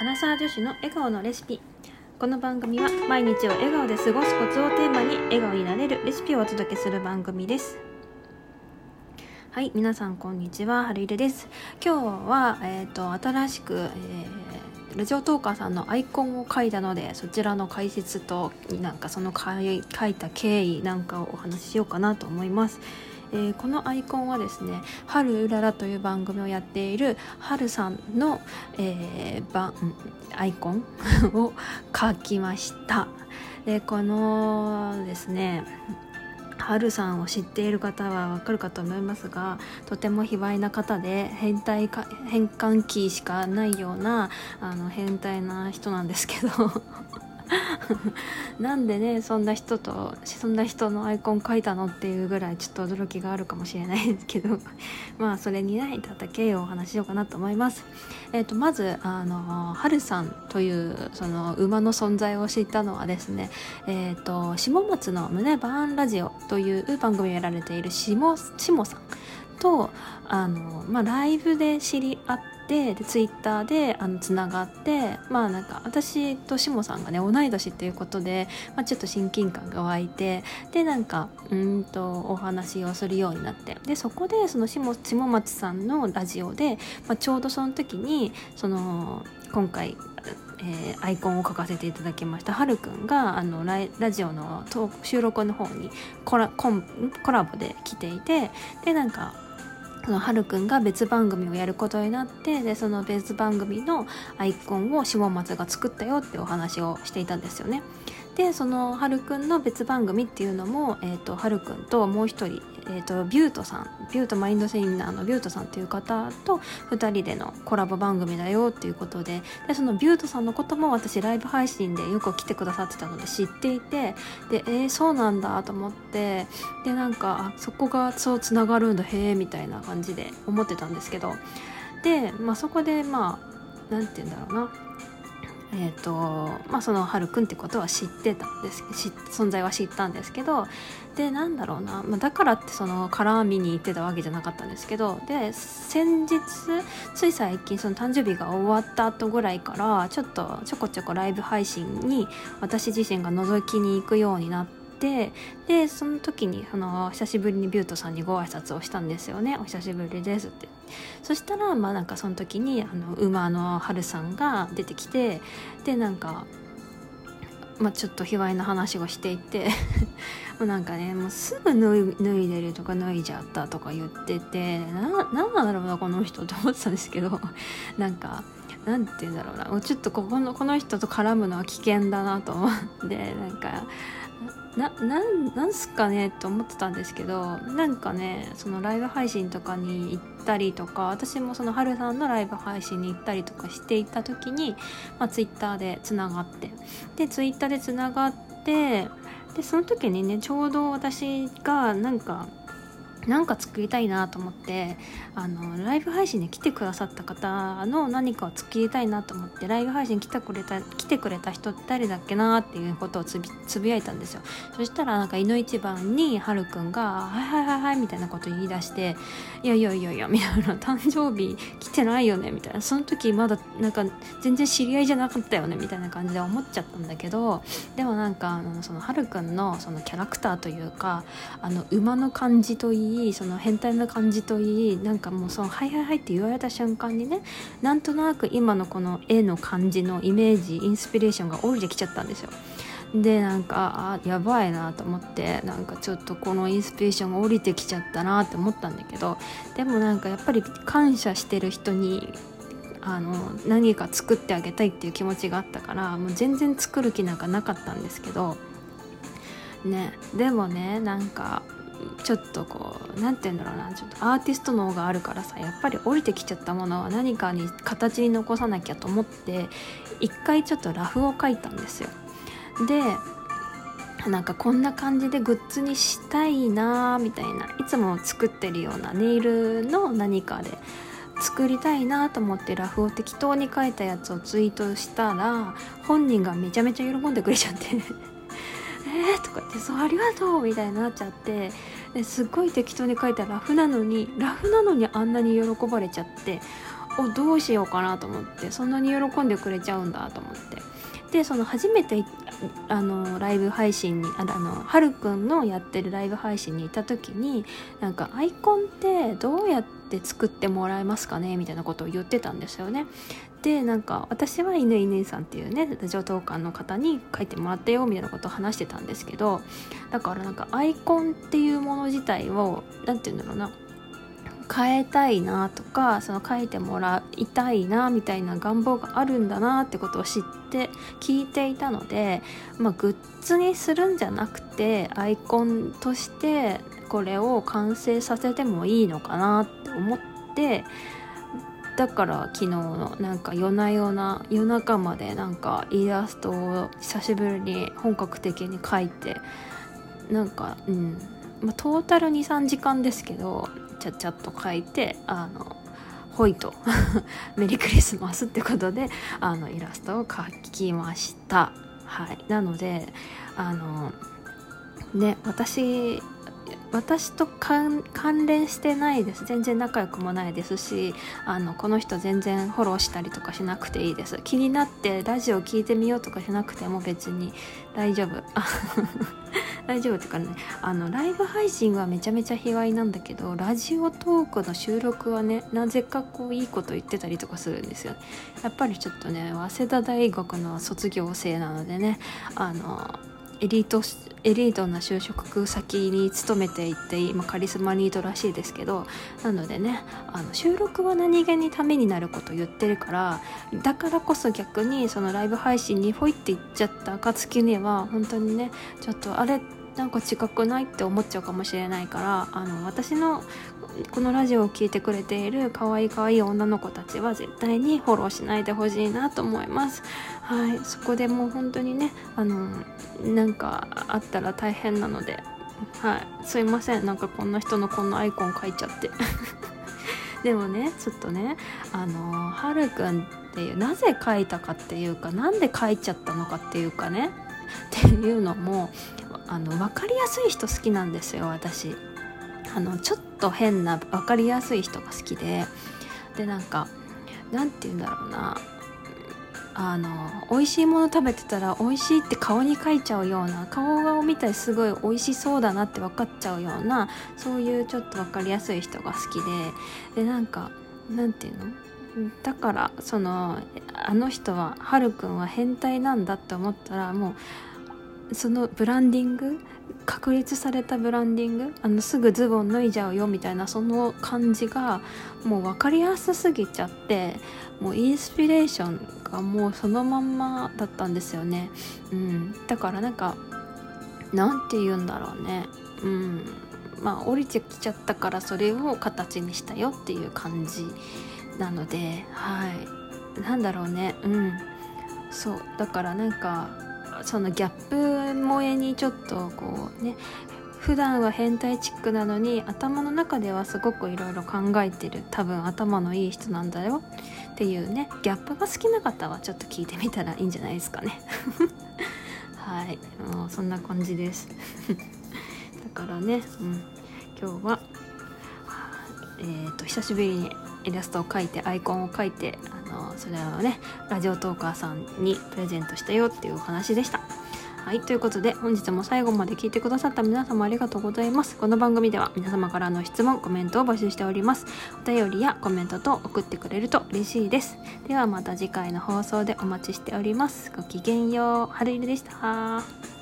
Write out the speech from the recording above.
アラサー女子の笑顔のレシピ。この番組は毎日を笑顔で過ごすコツをテーマに笑顔になれるレシピをお届けする番組です。はい皆さんこんにちははるいるです。今日は、えーと、新しく、えー、ラジオトーカーさんのアイコンを書いたのでそちらの解説となんかその書いた経緯なんかをお話ししようかなと思います。えー、このアイコンはですね「春うらら」という番組をやっている春さんの、えー、アイコン を書きました。でこのですね春さんを知っている方はわかるかと思いますがとても卑猥な方で変態か変換キーしかないようなあの変態な人なんですけど。なんでねそんな人とそんな人のアイコン書いたのっていうぐらいちょっと驚きがあるかもしれないですけど まあそれにねただけをお話しようかなと思います。えーと、まずあの春さんというその馬の存在を知ったのはですねえ、ー、と下松の胸バーンラジオという番組をやられている下下さんとあの、まあ、ライブで知り合ってでツイッターであのつながってまあなんか私としもさんがね同い年っていうことで、まあ、ちょっと親近感が湧いてでなんかうんとお話をするようになってでそこでその下下松さんのラジオで、まあ、ちょうどその時にその今回えー、アイコンを書かせていただきましたはるくんがあのララジオの収録の方にコラコンコラボで来ていてでなんかそのはるくんが別番組をやることになってでその別番組のアイコンを下松が作ったよってお話をしていたんですよね。でそのはるくんの別番組っていうのも、えーと、はるくんともう一人、えーと、ビュートさんビュートマインドセミナーのビュートさんっていう方と2人でのコラボ番組だよっていうことででそのビュートさんのことも私ライブ配信でよく来てくださってたので知っていてでえー、そうなんだと思ってでなんかそこがそうつながるんだへえみたいな感じで思ってたんですけどで、まあ、そこでまあ何て言うんだろうな。えーとまあ、そのはるくんってことは知ってたんです存在は知ったんですけどでなんだろうな、まあ、だからってその絡みに行ってたわけじゃなかったんですけどで先日つい最近その誕生日が終わった後ぐらいからちょっとちょこちょこライブ配信に私自身が覗きに行くようになって。てでその時にその久しぶりにビュートさんにご挨拶をしたんですよね「お久しぶりです」ってそしたらまあなんかその時にあの馬の春さんが出てきてでなんかまあ、ちょっと卑猥な話をしていて もうなんかねもうすぐ脱いでるとか脱いじゃったとか言っててななんなんだろうなこの人って思ってたんですけど なんかなんて言うんだろうなちょっとここのこの人と絡むのは危険だなと思ってなんかななんなんすかねと思ってたんですけどなんかねそのライブ配信とかに行ったりとか私もそのはるさんのライブ配信に行ったりとかしていた時に、まあ、ツイッターでつながってでツイッターでつながってでその時にねちょうど私がなんかなんか作りたいなと思ってあのライブ配信に来てくださった方の何かを作りたいなと思ってライブ配信来てくれた来てくれた人誰だっけなっていうことをつぶやいたんですよ。そしたらなんかいの一番にはるくんが「はいはいはいはい」みたいなこと言い出して「いやいやいやいや」みたいな「誕生日来てないよね」みたいな。その時まだなんか全然知り合いじゃなかったよねみたいな感じで思っちゃったんだけどでもなんかあのそのはるくんのそのキャラクターというかあの馬の感じといいいいその変態な感じといいなんかもうその「はいはいはい」って言われた瞬間にねなんとなく今のこの絵の感じのイメージインスピレーションが降りてきちゃったんですよ。でなんかあやばいなと思ってなんかちょっとこのインスピレーションが降りてきちゃったなって思ったんだけどでもなんかやっぱり感謝してる人にあの何か作ってあげたいっていう気持ちがあったからもう全然作る気なんかなかったんですけどねでもねなんかちょっとこう何て言うんだろうなちょっとアーティスト脳があるからさやっぱり降りてきちゃったものは何かに形に残さなきゃと思って一回ちょっとラフを書いたんですよ。でなんかこんな感じでグッズにしたいなみたいないつも作ってるようなネイルの何かで作りたいなと思ってラフを適当に書いたやつをツイートしたら本人がめちゃめちゃ喜んでくれちゃって。えー、とかってそうありがとうみたいになっちゃってですっごい適当に書いたラフなのにラフなのにあんなに喜ばれちゃっておどうしようかなと思ってそんなに喜んでくれちゃうんだと思って。でその初めてあのライブ配信にあのはるくんのやってるライブ配信に行った時になんかアイコンってどうやって作ってもらえますかねみたいなことを言ってたんですよね。でなんか私は犬犬さんっていうねラジオトーカーの方に書いてもらったよみたいなことを話してたんですけどだからなんかアイコンっていうもの自体を何て言うんだろうな変えたいなとかその書いてもらいたいなみたいな願望があるんだなってことを知って聞いていたので、まあ、グッズにするんじゃなくてアイコンとしてこれを完成させてもいいのかなって思ってだから昨日のなんか夜な夜な夜中までなんかイラストを久しぶりに本格的に描いてなんかうんまあ、トータル23時間ですけどちゃちゃっと書いてあのホイと メリークリスマスってことであのイラストを描きました。はい。なのであのね私私と関連してないです。全然仲良くもないですしあのこの人全然フォローしたりとかしなくていいです。気になってラジオ聞いてみようとかしなくても別に大丈夫。大丈夫っていうかねあのライブ配信はめちゃめちゃ卑猥なんだけどラジオトークの収録はねなぜかこういいこと言ってたりとかするんですよ。やっぱりちょっとね早稲田大学の卒業生なのでねあのエリートエリートな就職先に勤めていて今カリスマニートらしいですけどなのでねあの収録は何気にためになること言ってるからだからこそ逆にそのライブ配信にほいって言っちゃった暁には本当にねちょっとあれなんか近くないって思っちゃうかもしれないからあの私のこのラジオを聴いてくれている可愛い可愛い女の子たちは絶対にフォローしないでほしいなと思います。はい。そこでもう本当にねあのなんかあったら大変なので。はい。すいません。なんかこんな人のこんなアイコン書いちゃって。でもねちょっとねあのはるくんっていうなぜ書いたかっていうかなんで書いちゃったのかっていうかね。っていうのもあの分かりやすい人好きなんですよ私。あのちょっと変な分かりやすい人が好きででなんかなんて言うんだろうな。あの美味しいもの食べてたら美味しいって顔に描いちゃうような顔を見たらすごい美味しそうだなって分かっちゃうようなそういうちょっと分かりやすい人が好きででなんかなんていうの？だからそのあの人ははるくんは変態なんだって思ったらもうそのブランディング確立されたブランディングあのすぐズボン脱いじゃうよみたいなその感じがもう分かりやすすぎちゃってもうインスピレーションがもうそのまんまだったんですよね、うん、だからなんかなんて言うんだろうね。うん。まあ降りてきちゃったからそれを形にしたよっていう感じなのではい。なんだろうね。うん。そう。だからなんかそのギャップ萌えにちょっとこうね普段は変態チックなのに頭の中ではすごくいろいろ考えてる多分頭のいい人なんだよっていうねギャップが好きな方はちょっと聞いてみたらいいんじゃないですかね。はいもうそんな感じです。だからね、うん、今日はえーと久しぶりにイラストを描いてアイコンを描いてのそれをねラジオトーカーさんにプレゼントしたよっていうお話でした。はい、ということで本日も最後まで聞いてくださった皆様ありがとうございます。この番組では皆様からの質問、コメントを募集しております。お便りやコメントと送ってくれると嬉しいです。ではまた次回の放送でお待ちしております。ごきげんよう。春入りでした。